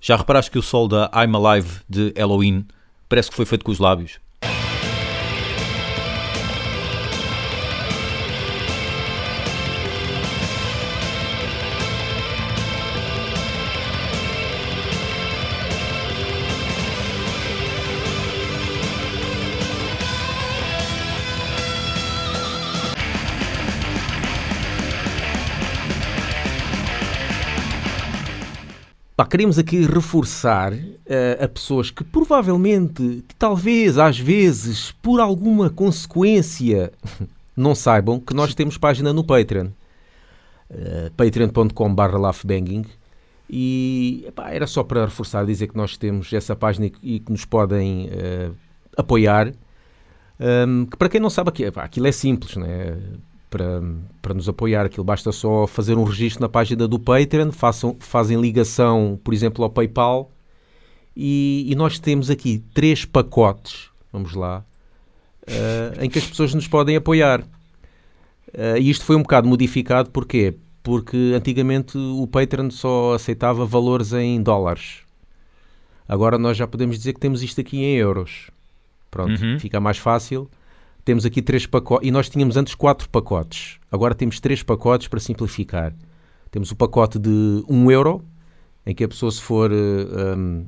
Já reparaste que o sol da I'm Alive de Halloween parece que foi feito com os lábios? Queremos aqui reforçar uh, a pessoas que provavelmente, que talvez, às vezes, por alguma consequência, não saibam que nós temos página no Patreon. Uh, patreon.com.br laughbanging e epá, era só para reforçar, dizer que nós temos essa página e, que nos podem uh, apoiar. Um, que para quem não sabe, aqui, aquilo é simples, né? Para, para nos apoiar. Aquilo basta só fazer um registro na página do Patreon, façam, fazem ligação, por exemplo, ao PayPal. E, e nós temos aqui três pacotes, vamos lá, uh, em que as pessoas nos podem apoiar. Uh, e isto foi um bocado modificado, porquê? Porque antigamente o Patreon só aceitava valores em dólares. Agora nós já podemos dizer que temos isto aqui em euros. Pronto, uhum. fica mais fácil. Temos aqui três pacotes, e nós tínhamos antes quatro pacotes. Agora temos três pacotes para simplificar. Temos o pacote de 1 um euro, em que a pessoa se for um,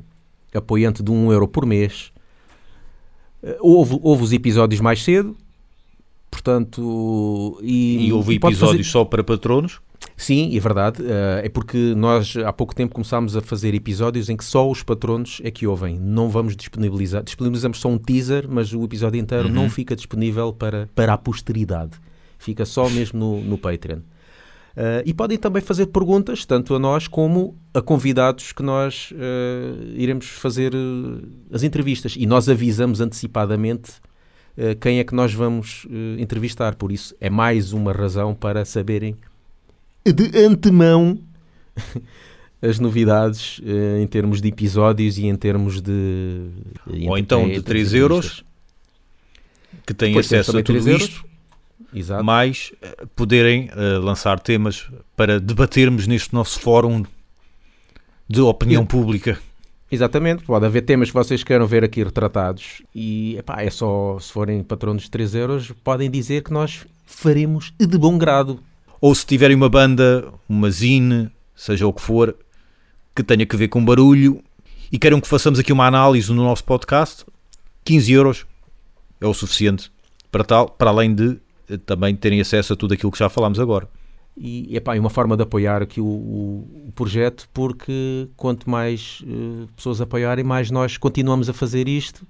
apoiante de 1 um euro por mês, ouve, ouve os episódios mais cedo, portanto... E, e houve episódios fazer... só para patronos? Sim, é verdade. Uh, é porque nós há pouco tempo começámos a fazer episódios em que só os patronos é que ouvem. Não vamos disponibilizar. Disponibilizamos só um teaser, mas o episódio inteiro uhum. não fica disponível para, para a posteridade. Fica só mesmo no, no Patreon. Uh, e podem também fazer perguntas, tanto a nós como a convidados que nós uh, iremos fazer as entrevistas. E nós avisamos antecipadamente quem é que nós vamos entrevistar. Por isso, é mais uma razão para saberem de antemão as novidades uh, em termos de episódios e em termos de. Ou então de 3 euros que têm Depois acesso a tudo isto, Exato. mais uh, poderem uh, lançar temas para debatermos neste nosso fórum de opinião pública. Exatamente, pode haver temas que vocês queiram ver aqui retratados e epá, é só se forem patronos de 3 euros, podem dizer que nós faremos de bom grado ou se tiverem uma banda, uma zine, seja o que for, que tenha que ver com barulho e queiram que façamos aqui uma análise no nosso podcast, 15 euros é o suficiente para tal, para além de eh, também terem acesso a tudo aquilo que já falámos agora. E epá, é uma forma de apoiar aqui o, o, projeto, porque quanto mais uh, pessoas apoiarem, mais nós continuamos a fazer isto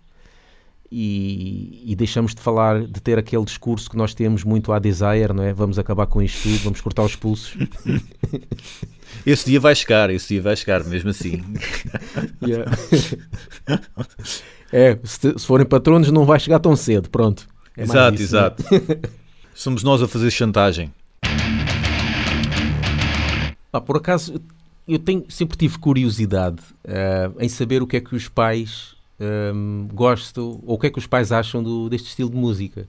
e, e, deixamos de falar, de ter aquele discurso que nós temos muito à desire, não é? Vamos acabar com isto tudo, vamos cortar os pulsos. Esse dia vai chegar, esse dia vai chegar, mesmo assim. Yeah. é, se, se, forem patronos não vai chegar tão cedo, pronto. É exato, isso, né? exato. Somos nós a fazer chantagem. Ah, por acaso, eu tenho, sempre tive curiosidade uh, em saber o que é que os pais um, gosto, ou o que é que os pais acham do, deste estilo de música.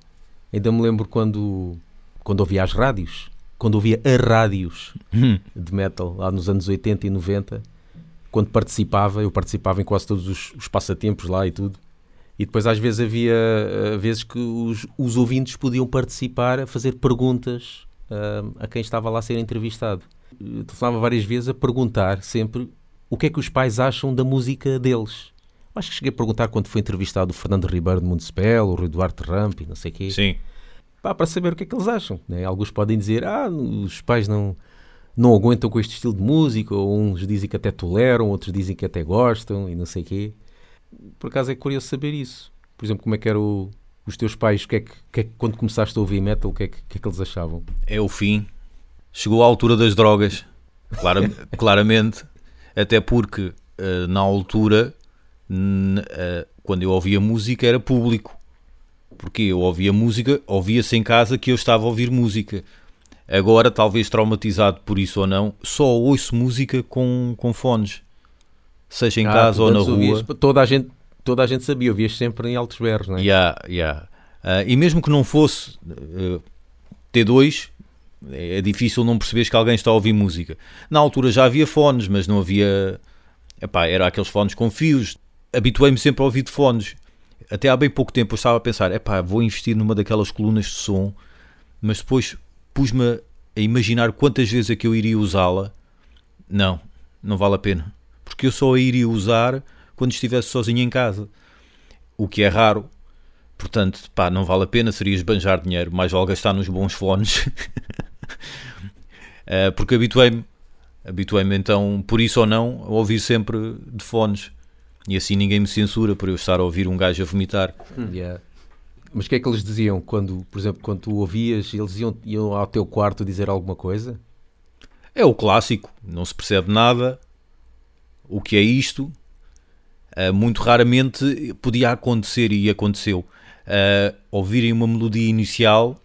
Ainda me lembro quando, quando ouvia as rádios, quando ouvia a rádios hum. de metal, lá nos anos 80 e 90, quando participava, eu participava em quase todos os, os passatempos lá e tudo. E depois às vezes havia uh, vezes que os, os ouvintes podiam participar a fazer perguntas uh, a quem estava lá a ser entrevistado. Eu telefonava várias vezes a perguntar sempre o que é que os pais acham da música deles. Acho que cheguei a perguntar quando foi entrevistado o Fernando Ribeiro de Municipal, o Rui Duarte Ramp e não sei o quê. Sim. Pá, para saber o que é que eles acham. Né? Alguns podem dizer, ah, os pais não, não aguentam com este estilo de música, ou uns dizem que até toleram, outros dizem que até gostam e não sei o quê. Por acaso é curioso saber isso. Por exemplo, como é que eram os teus pais, que é que, que é que, quando começaste a ouvir metal, o que, é que, que, é que eles achavam? É o fim. Chegou à altura das drogas. Clara, claramente. Até porque, uh, na altura, quando eu ouvia música era público. Porque eu ouvia música, ouvia-se em casa que eu estava a ouvir música. Agora, talvez traumatizado por isso ou não, só ouço música com, com fones. Seja em ah, casa ou na rua. Ouvias, toda, a gente, toda a gente sabia, ouvias sempre em altos berros, não é? Yeah, yeah. Uh, e mesmo que não fosse uh, T2, é difícil não perceberes que alguém está a ouvir música. Na altura já havia fones, mas não havia epá, era aqueles fones com fios. Habituei-me sempre a ouvir de fones. Até há bem pouco tempo eu estava a pensar, epá, vou investir numa daquelas colunas de som, mas depois pus-me a imaginar quantas vezes é que eu iria usá-la. Não, não vale a pena. Porque eu só a iria usar quando estivesse sozinho em casa. O que é raro. Portanto, pá, não vale a pena, seria esbanjar dinheiro. Mais vale gastar nos bons fones. uh, porque habituei-me. Habituei-me então, por isso ou não, a ouvir sempre de fones. E assim ninguém me censura por eu estar a ouvir um gajo a vomitar. Yeah. Mas o que é que eles diziam quando, por exemplo, quando tu ouvias, eles iam, iam ao teu quarto dizer alguma coisa? É o clássico, não se percebe nada. O que é isto? Uh, muito raramente podia acontecer e aconteceu. Uh, ouvirem uma melodia inicial,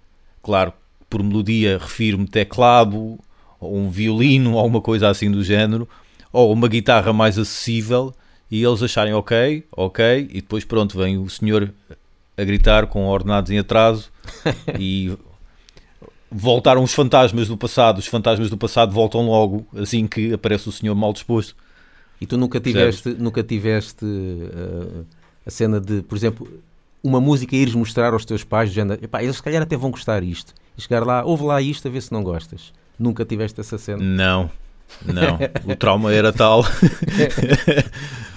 claro, por melodia refiro-me teclado, ou um violino, ou uma coisa assim do género, ou uma guitarra mais acessível, e eles acharem ok, ok, e depois pronto, vem o senhor a gritar com ordenados em atraso e voltaram os fantasmas do passado. Os fantasmas do passado voltam logo assim que aparece o senhor mal disposto. E tu nunca tiveste, nunca tiveste uh, a cena de, por exemplo, uma música ires mostrar aos teus pais, género, epá, eles se calhar até vão gostar isto. E chegar lá, ouve lá isto a ver se não gostas. Nunca tiveste essa cena? Não, não. o trauma era tal.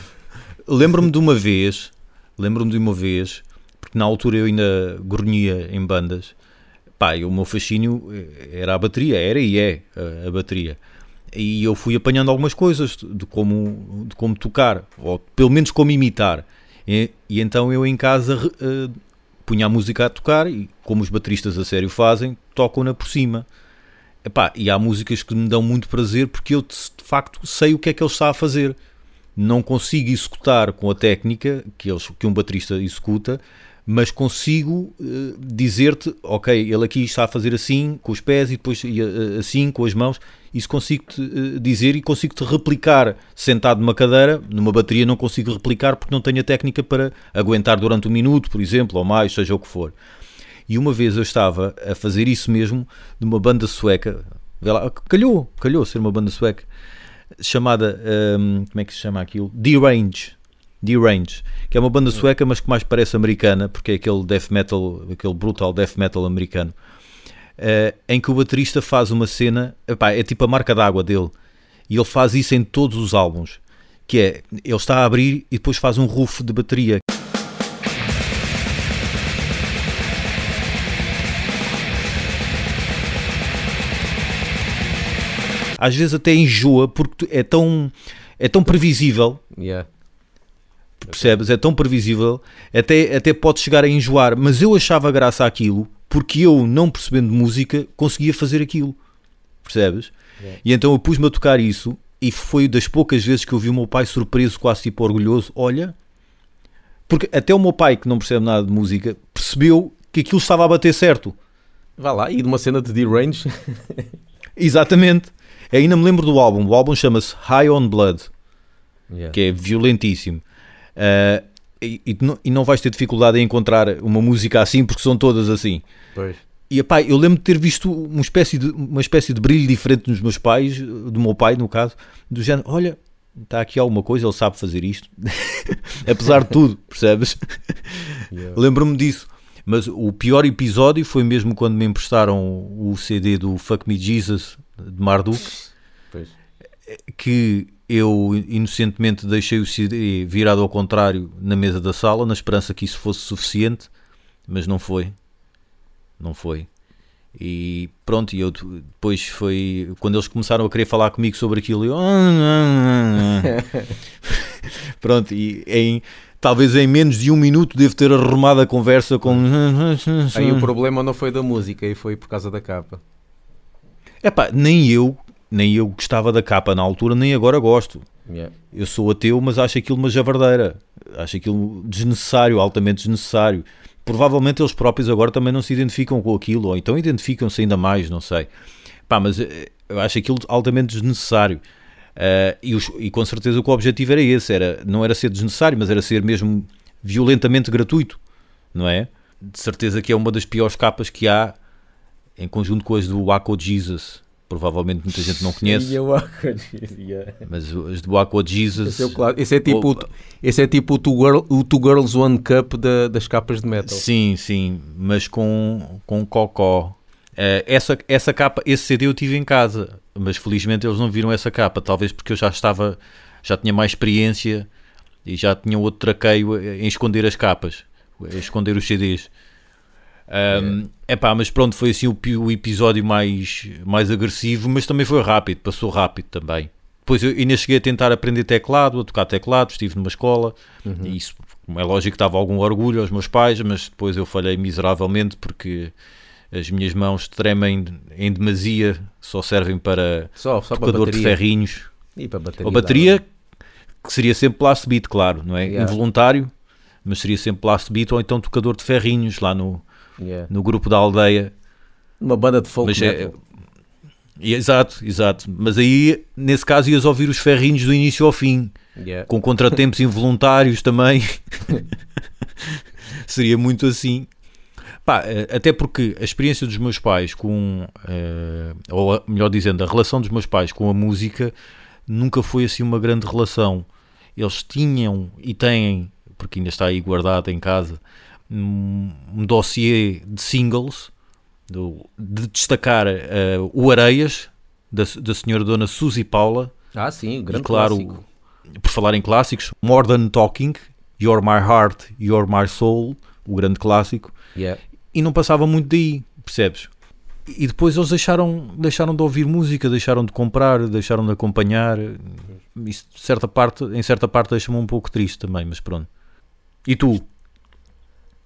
lembro-me de uma vez, lembro-me de uma vez porque na altura eu ainda grunhia em bandas. Pá, o meu fascínio era a bateria, era e é a, a bateria. E eu fui apanhando algumas coisas de como, de como tocar, ou pelo menos como imitar. E, e então eu em casa uh, punha a música a tocar e, como os bateristas a sério fazem, tocam-na por cima. Epá, e há músicas que me dão muito prazer porque eu de facto sei o que é que ele está a fazer. Não consigo executar com a técnica que, eles, que um baterista executa, mas consigo uh, dizer-te, ok, ele aqui está a fazer assim com os pés e depois uh, assim com as mãos. Isso consigo-te uh, dizer e consigo-te replicar sentado numa cadeira. Numa bateria não consigo replicar porque não tenho a técnica para aguentar durante um minuto, por exemplo, ou mais, seja o que for. E uma vez eu estava a fazer isso mesmo de uma banda sueca, calhou, calhou ser uma banda sueca, chamada, um, como é que se chama aquilo? D-Range D-Range, que é uma banda sueca, mas que mais parece americana, porque é aquele death metal, aquele brutal death metal americano, uh, em que o baterista faz uma cena, epá, é tipo a marca d'água dele, e ele faz isso em todos os álbuns, que é, ele está a abrir e depois faz um riff de bateria. Às vezes até enjoa porque é tão, é tão previsível yeah percebes? É tão previsível, até, até pode chegar a enjoar, mas eu achava graça àquilo porque eu, não percebendo música, conseguia fazer aquilo, percebes? Yeah. E então eu pus-me a tocar isso e foi das poucas vezes que eu vi o meu pai surpreso, quase tipo orgulhoso. Olha, porque até o meu pai, que não percebe nada de música, percebeu que aquilo estava a bater certo. Vá lá, e de uma cena de D-Range. Exatamente. Ainda me lembro do álbum. O álbum chama-se High on Blood, yeah. que é violentíssimo. Uh, e, e, não, e, não vais ter dificuldade em encontrar uma música assim porque são todas assim. Pois. E epá, eu lembro de ter visto uma espécie de, uma espécie de brilho diferente nos meus pais, do meu pai no caso, do género, olha, está aqui alguma coisa, ele sabe fazer isto, apesar de tudo, percebes? Yeah. Lembro-me disso. Mas o pior episódio foi mesmo quando me emprestaram o CD do Fuck Me Jesus de Marduk. Que eu inocentemente deixei o CD virado ao contrário na mesa da sala, na esperança que isso fosse suficiente, mas não foi. Não foi. E pronto, e eu depois foi quando eles começaram a querer falar comigo sobre aquilo, eu pronto, e em talvez em menos de um minuto devo ter arrumado a conversa com. Aí o problema não foi da música, e foi por causa da capa. É pá, nem eu nem eu gostava da capa na altura, nem agora gosto. Yeah. Eu sou ateu, mas acho aquilo uma javardeira. Acho aquilo desnecessário, altamente desnecessário. Provavelmente eles próprios agora também não se identificam com aquilo, ou então identificam-se ainda mais, não sei. Pá, mas eh, eu acho aquilo altamente desnecessário. Uh, e, os, e, com certeza que o objetivo era esse, era, não era ser desnecessário, mas era ser mesmo violentamente gratuito, não é? De certeza que é uma das piores capas que há, em conjunto com as do Waco Jesus, provavelmente muita gente não conhece. yeah. Mas as do Aqua Jesus. Esse é, esse é tipo, o, esse é tipo o, two Girl- o Two Girls One Cup da- das capas de metal. Sim, sim, mas com, com cocó. Eh, essa, essa capa, esse CD eu tive em casa, mas felizmente eles não viram essa capa, talvez porque eu já estava, já tinha mais experiência e já tinha outro traqueio em esconder as capas, esconder os CDs. Um, epá, mas pronto, foi assim o, o episódio mais, mais agressivo, mas também foi rápido, passou rápido também. Depois eu ainda cheguei a tentar aprender teclado, a tocar teclado, estive numa escola, e isso, como é lógico, que dava algum orgulho aos meus pais, mas depois eu falhei miseravelmente porque as minhas mãos tremem em demasia, só servem para Só, só para tocador de bateria. ferrinhos. E para bateria. Ou bateria, que seria sempre blast beat, claro, não é? Yeah. Involuntário, mas seria sempre blast beat ou então tocador de ferrinhos lá no. Yeah. no grupo da aldeia. Uma banda de folk Mas é- metal. E- Exato, exato. Mas aí, nesse caso, ias ouvir os ferrinhos do início ao fim, Yeah. com contratempos involuntários também. Seria muito assim. Pá, eh, até porque a experiência dos meus pais com, eh, ou melhor dizendo, a relação dos meus pais com a música nunca foi assim uma grande relação. Eles tinham e têm, porque ainda está aí guardado em casa, um, um dossiê de singles do- de destacar eh, o Areias, da, da senhora Dona Suzy Paula, Ah, sim, grande e claro, clássico. por falar em clássicos, More Than Talking, You're My Heart, You're My Soul, o grande clássico, Yeah. e não passava muito daí, percebes? E depois eles deixaram, deixaram de ouvir música, deixaram de comprar, deixaram de acompanhar. Isso, de certa parte, em certa parte, deixa-me um pouco triste também, mas pronto. E tu?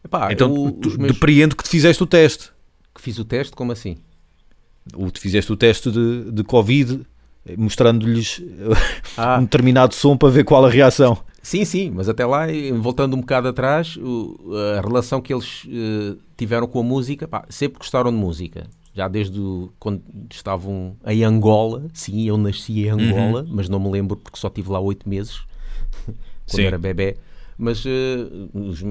Epá, então, eu, tu, meus- depreendo que te fizeste o teste. que fiz o teste, como assim? O, te fizeste o teste de, de Covid, mostrando-lhes Ah, um determinado som para ver qual a reação. Sim, sim, mas até lá, voltando um bocado atrás, a relação que eles eh, tiveram com a música, pá, sempre gostaram de música. Já desde quando estavam em Angola, sim, eu nasci em Angola, mas não me lembro porque só tive lá oito meses, quando Sim. era bebê. Mas eh, os,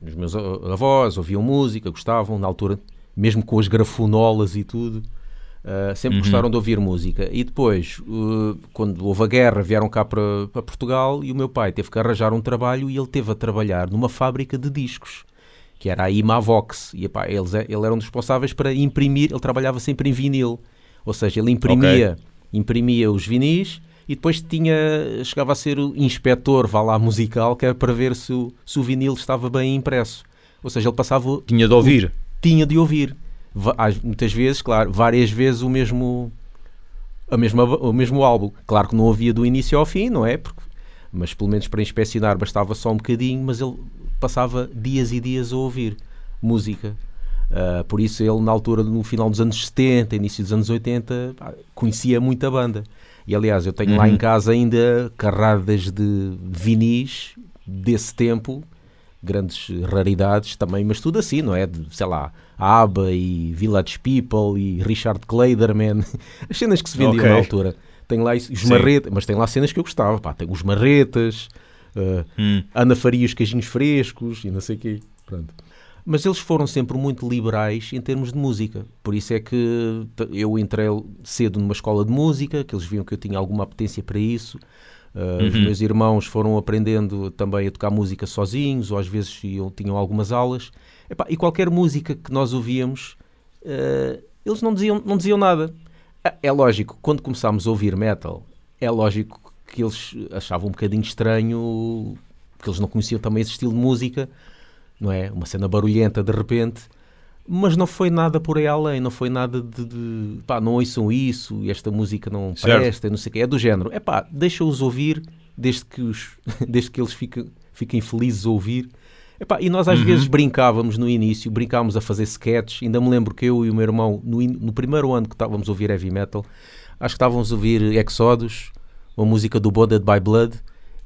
os meus avós ouviam música, gostavam, na altura, mesmo com as grafonolas e tudo, Uh, sempre gostaram de ouvir música. E depois, uh, quando houve a guerra, vieram cá para, para Portugal e o meu pai teve que arranjar um trabalho e ele teve a trabalhar numa fábrica de discos, que era a Imavox. E epá, eles, ele era um dos responsáveis para imprimir, ele trabalhava sempre em vinil. Ou seja, ele imprimia, imprimia os vinis e depois tinha, chegava a ser o inspetor, vá lá, musical, que era para ver se o, se o vinil estava bem impresso. Ou seja, ele passava o- Tinha de ouvir. tinha de ouvir. Muitas vezes, claro, várias vezes o mesmo, a mesma, o mesmo álbum. Claro que não havia do início ao fim, não é? Porque, mas pelo menos para inspecionar bastava só um bocadinho, mas ele passava dias e dias a ouvir música. Ah, por isso ele, na altura, no final dos anos 70, início dos anos 80, pá, conhecia muito a banda. E aliás, eu tenho lá Uhum. em casa ainda carradas de vinis desse tempo, grandes raridades também, mas tudo assim, não é? De, sei lá, ABBA e Village People e Richard Kleiderman, as cenas que se vendiam Ok. na altura. Tem lá os marretas, mas tem lá cenas que eu gostava, pá, tem os marretas, ah, Hum. Ana Faria os queijinhos frescos e não sei o quê. Pronto. Mas eles foram sempre muito liberais em termos de música. Por isso é que eu entrei cedo numa escola de música, que eles viam que eu tinha alguma apetência para isso. Uh, Os Uhum. meus irmãos foram aprendendo também a tocar música sozinhos, ou às vezes iam, tinham algumas aulas. Epá, e qualquer música que nós ouvíamos, uh, eles não diziam, não diziam nada. Ah, É lógico, quando começámos a ouvir metal, é lógico que eles achavam um bocadinho estranho, que eles não conheciam também esse estilo de música, não é? Uma cena barulhenta de repente. Mas não foi nada por aí além, não foi nada de, de pá, não ouçam isso, esta música não Certo. presta, não sei o quê. É do género, é pá, deixa-os ouvir, desde que, os, desde que eles fiquem, fiquem felizes a ouvir. Epá, e nós às Uhum. vezes brincávamos no início, brincávamos a fazer sketches. Ainda me lembro que eu e o meu irmão, no, no primeiro ano que estávamos a ouvir heavy metal, acho que estávamos a ouvir Exodus, uma música do Bonded by Blood,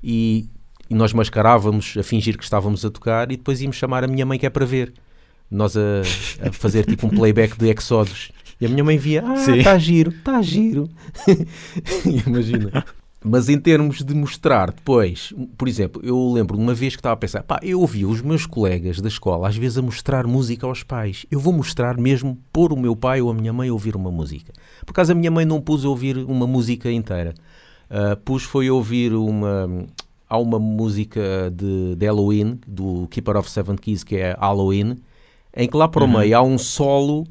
e, e nós mascarávamos a fingir que estávamos a tocar e depois íamos chamar a minha mãe que é para ver. Nós a, a fazer tipo um playback de Exodus. E a minha mãe via, ah, está giro, está giro. Imagina. Mas em termos de mostrar depois, por exemplo, eu lembro uma vez que estava a pensar, pá, eu ouvi os meus colegas da escola às vezes a mostrar música aos pais. Eu vou mostrar mesmo pôr o meu pai ou a minha mãe a ouvir uma música. Por acaso a minha mãe não pôs a ouvir uma música inteira. Uh, pus foi ouvir uma. Há uma música de, de Halloween, do Keeper of Seven Keys, que é Halloween, em que lá para o uhum. meio há um solo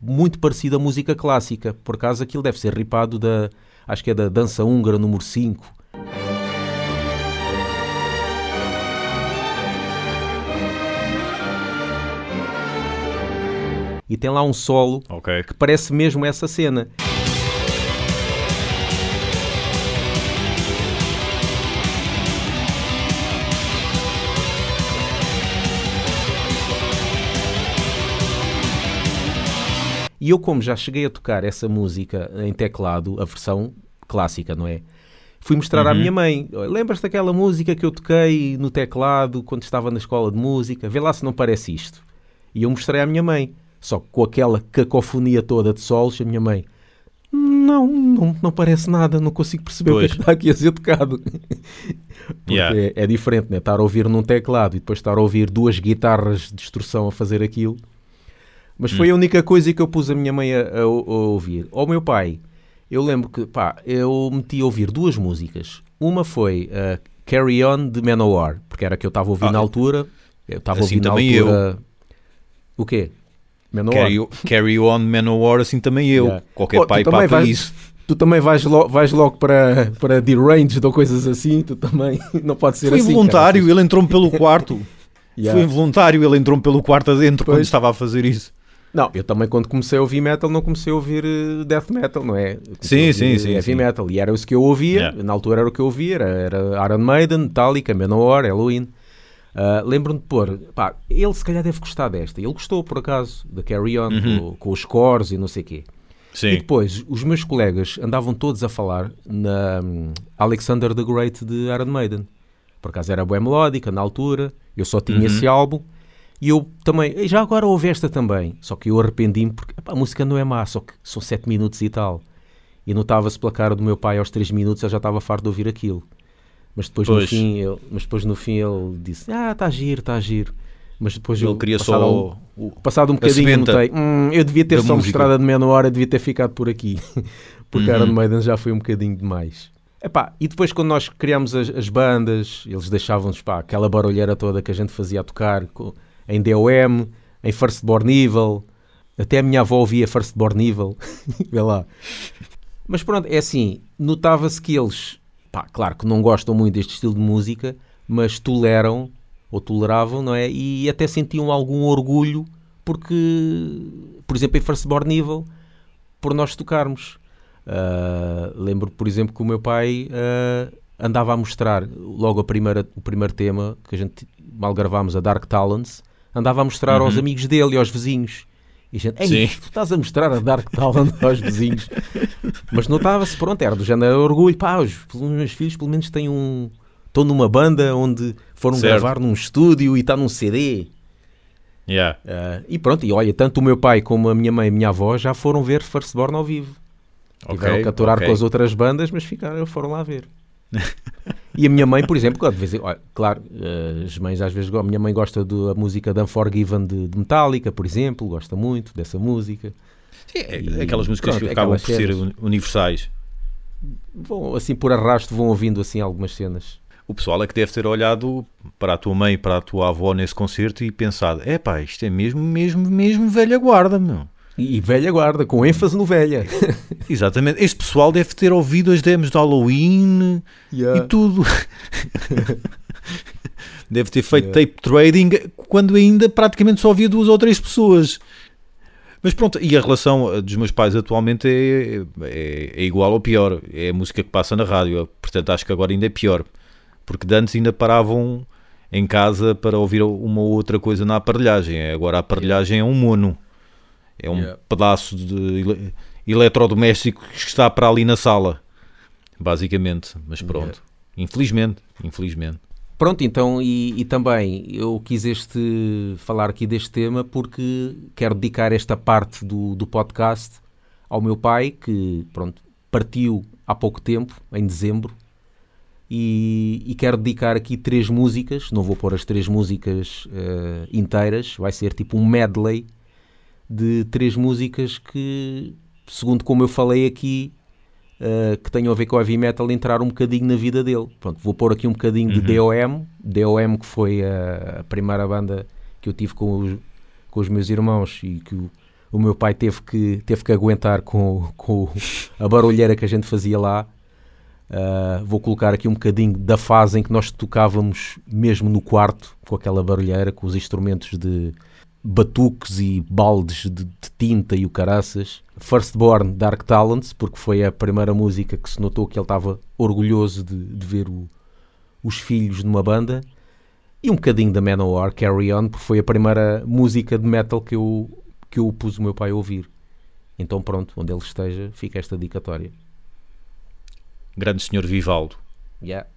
muito parecido à música clássica. Por acaso aquilo deve ser ripado da acho que é da dança húngara número 5. E tem lá um solo okay. que parece mesmo essa cena. E eu, como já cheguei a tocar essa música em teclado, a versão clássica, não é? Fui mostrar uhum. à minha mãe. Lembras-te daquela música que eu toquei no teclado quando estava na escola de música? Vê lá se não parece isto. E eu mostrei à minha mãe. Só que com aquela cacofonia toda de solos, a minha mãe. Não, não, não parece nada, não consigo perceber pois. o que, é que está aqui a ser tocado. Porque yeah. é, é, diferente, né? Estar a ouvir num teclado e depois estar a ouvir duas guitarras de distorção a fazer aquilo. Mas foi hum. a única coisa que eu pus a minha mãe a, a, a ouvir. Ao meu pai, eu lembro que, pá, eu meti a ouvir duas músicas. Uma foi uh, Carry On de Manowar, porque era a que eu estava a ouvir ah, na altura. Eu estava assim a ouvir na altura. Eu. O quê? Manowar. Carry, carry On Manowar, assim também eu. Yeah. Qualquer oh, pai papa vais, isso. Tu também vais, lo, vais logo para, para Deranged ou coisas assim, tu também não pode ser Foi assim. Foi involuntário, cara. ele entrou-me pelo quarto. yeah. Foi involuntário, ele entrou-me pelo quarto adentro pois. quando estava a fazer isso. Não, eu também quando comecei a ouvir metal não comecei a ouvir eh, death metal, não é? Sim, sim, sim. Heavy sim. metal. E era isso que eu ouvia, yeah. na altura era o que eu ouvia, era, era Iron Maiden, Metallica, Manowar, Halloween. Uh, Lembro-me de pôr, pá, ele se calhar deve gostar desta. Ele gostou, por acaso, da Carry On, uhum. com, com, os cores e não sei o quê. Sim. E depois, os meus colegas andavam todos a falar na um, Alexander the Great de Iron Maiden. Por acaso era boa melódica na altura, eu só tinha uhum. esse álbum. E eu também, já agora ouvi esta também, só que eu arrependi-me porque epá, a música não é má, só que são 7 minutos e tal. E notava-se pela cara do meu pai aos 3 minutos, eu já estava farto de ouvir aquilo. Mas depois, no fim, ele, mas depois no fim ele disse: Ah, está giro, está giro. Mas depois ele eu, queria só um, o, passado um bocadinho, notei: hum, Eu devia ter só música. mostrado a de menor hora, devia ter ficado por aqui. porque uhum. Iron Maiden já foi um bocadinho demais. Epá, e depois quando nós criámos as, as bandas, eles deixavam-nos aquela barulheira toda que a gente fazia a tocar. Com, em DOM, em Firstborn Evil. Até a minha avó ouvia Firstborn Evil. Vê lá. Mas pronto, é assim, notava-se que eles, pá, claro que não gostam muito deste estilo de música, mas toleram, ou toleravam, não é? E até sentiam algum orgulho porque, por exemplo, em Firstborn Evil, por nós tocarmos. Uh, lembro, por exemplo, que o meu pai uh, andava a mostrar logo a primeira, o primeiro tema que a gente mal gravámos, a Dark Talents, andava a mostrar uhum. aos amigos dele e aos vizinhos. E a gente, Ei, tu estás a mostrar a Dark Talent aos vizinhos. Mas notava-se, pronto, era do género orgulho. Pá, os, os meus filhos pelo menos têm um. Estão numa banda onde foram certo. gravar num estúdio e está num CD. Yeah. Uh, e pronto, e olha, tanto o meu pai como a minha mãe e a minha avó já foram ver Firstborn ao vivo. Okay, Tiveram que aturar okay. com as outras bandas, mas ficaram, foram lá ver. E a minha mãe, por exemplo, de vez em, olha, claro, eh, as mães às vezes, a minha mãe gosta da música da Unforgiven de, de Metallica, por exemplo, gosta muito dessa música. Sim, é, e, aquelas músicas pronto, que acabam por ser universais. Vão, assim, por arrasto, vão ouvindo assim algumas cenas. O pessoal é que deve ter olhado para a tua mãe e para a tua avó nesse concerto e pensado: é pá, isto é mesmo, mesmo, mesmo velha guarda, meu. E velha guarda, com ênfase no velha. Exatamente. Este pessoal deve ter ouvido as demos de Halloween yeah. e tudo. deve ter feito yeah. tape trading quando ainda praticamente só havia duas ou três pessoas. Mas pronto, e a relação dos meus pais atualmente é, é, é, igual ou pior. É a música que passa na rádio. Portanto, acho que agora ainda é pior. Porque de antes ainda paravam em casa para ouvir uma ou outra coisa na aparelhagem. Agora a aparelhagem é um mono. É um yeah. pedaço de eletrodoméstico que está para ali na sala, basicamente. Mas pronto, yeah. infelizmente, infelizmente. Pronto, então, e, e, também eu quis este, falar aqui deste tema porque quero dedicar esta parte do, do podcast ao meu pai, que, pronto, partiu há pouco tempo, em dezembro, e, e quero dedicar aqui três músicas. Não vou pôr as três músicas uh, inteiras, vai ser tipo um medley de três músicas que, segundo como eu falei aqui, uh, que tenham a ver com o heavy metal, entrar um bocadinho na vida dele. Pronto, vou pôr aqui um bocadinho uhum. de DOM, DOM que foi a, a, primeira banda que eu tive com os, com os meus irmãos e que o, o meu pai teve que, teve que aguentar com, com a barulheira que a gente fazia lá. Uh, vou colocar aqui um bocadinho da fase em que nós tocávamos mesmo no quarto, com aquela barulheira, com os instrumentos de batuques e baldes de, de tinta e o caraças. Firstborn Dark Talents, porque foi a primeira música que se notou que ele estava orgulhoso de, de ver o, os filhos numa banda. E um bocadinho da Manowar, Carry On, porque foi a primeira música de metal que eu, que eu pus o meu pai a ouvir. Então pronto, onde ele esteja, fica esta dedicatória grande senhor Vivaldo. Yeah.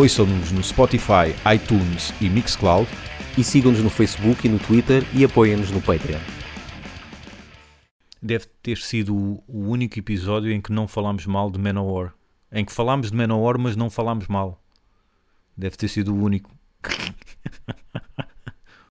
Ouçam-nos no Spotify, iTunes e Mixcloud. E sigam-nos no Facebook e no Twitter e apoiem-nos no Patreon. Deve ter sido o único episódio em que não falámos mal de Manowar. Em que falámos de Manowar, mas não falámos mal. Deve ter sido o único.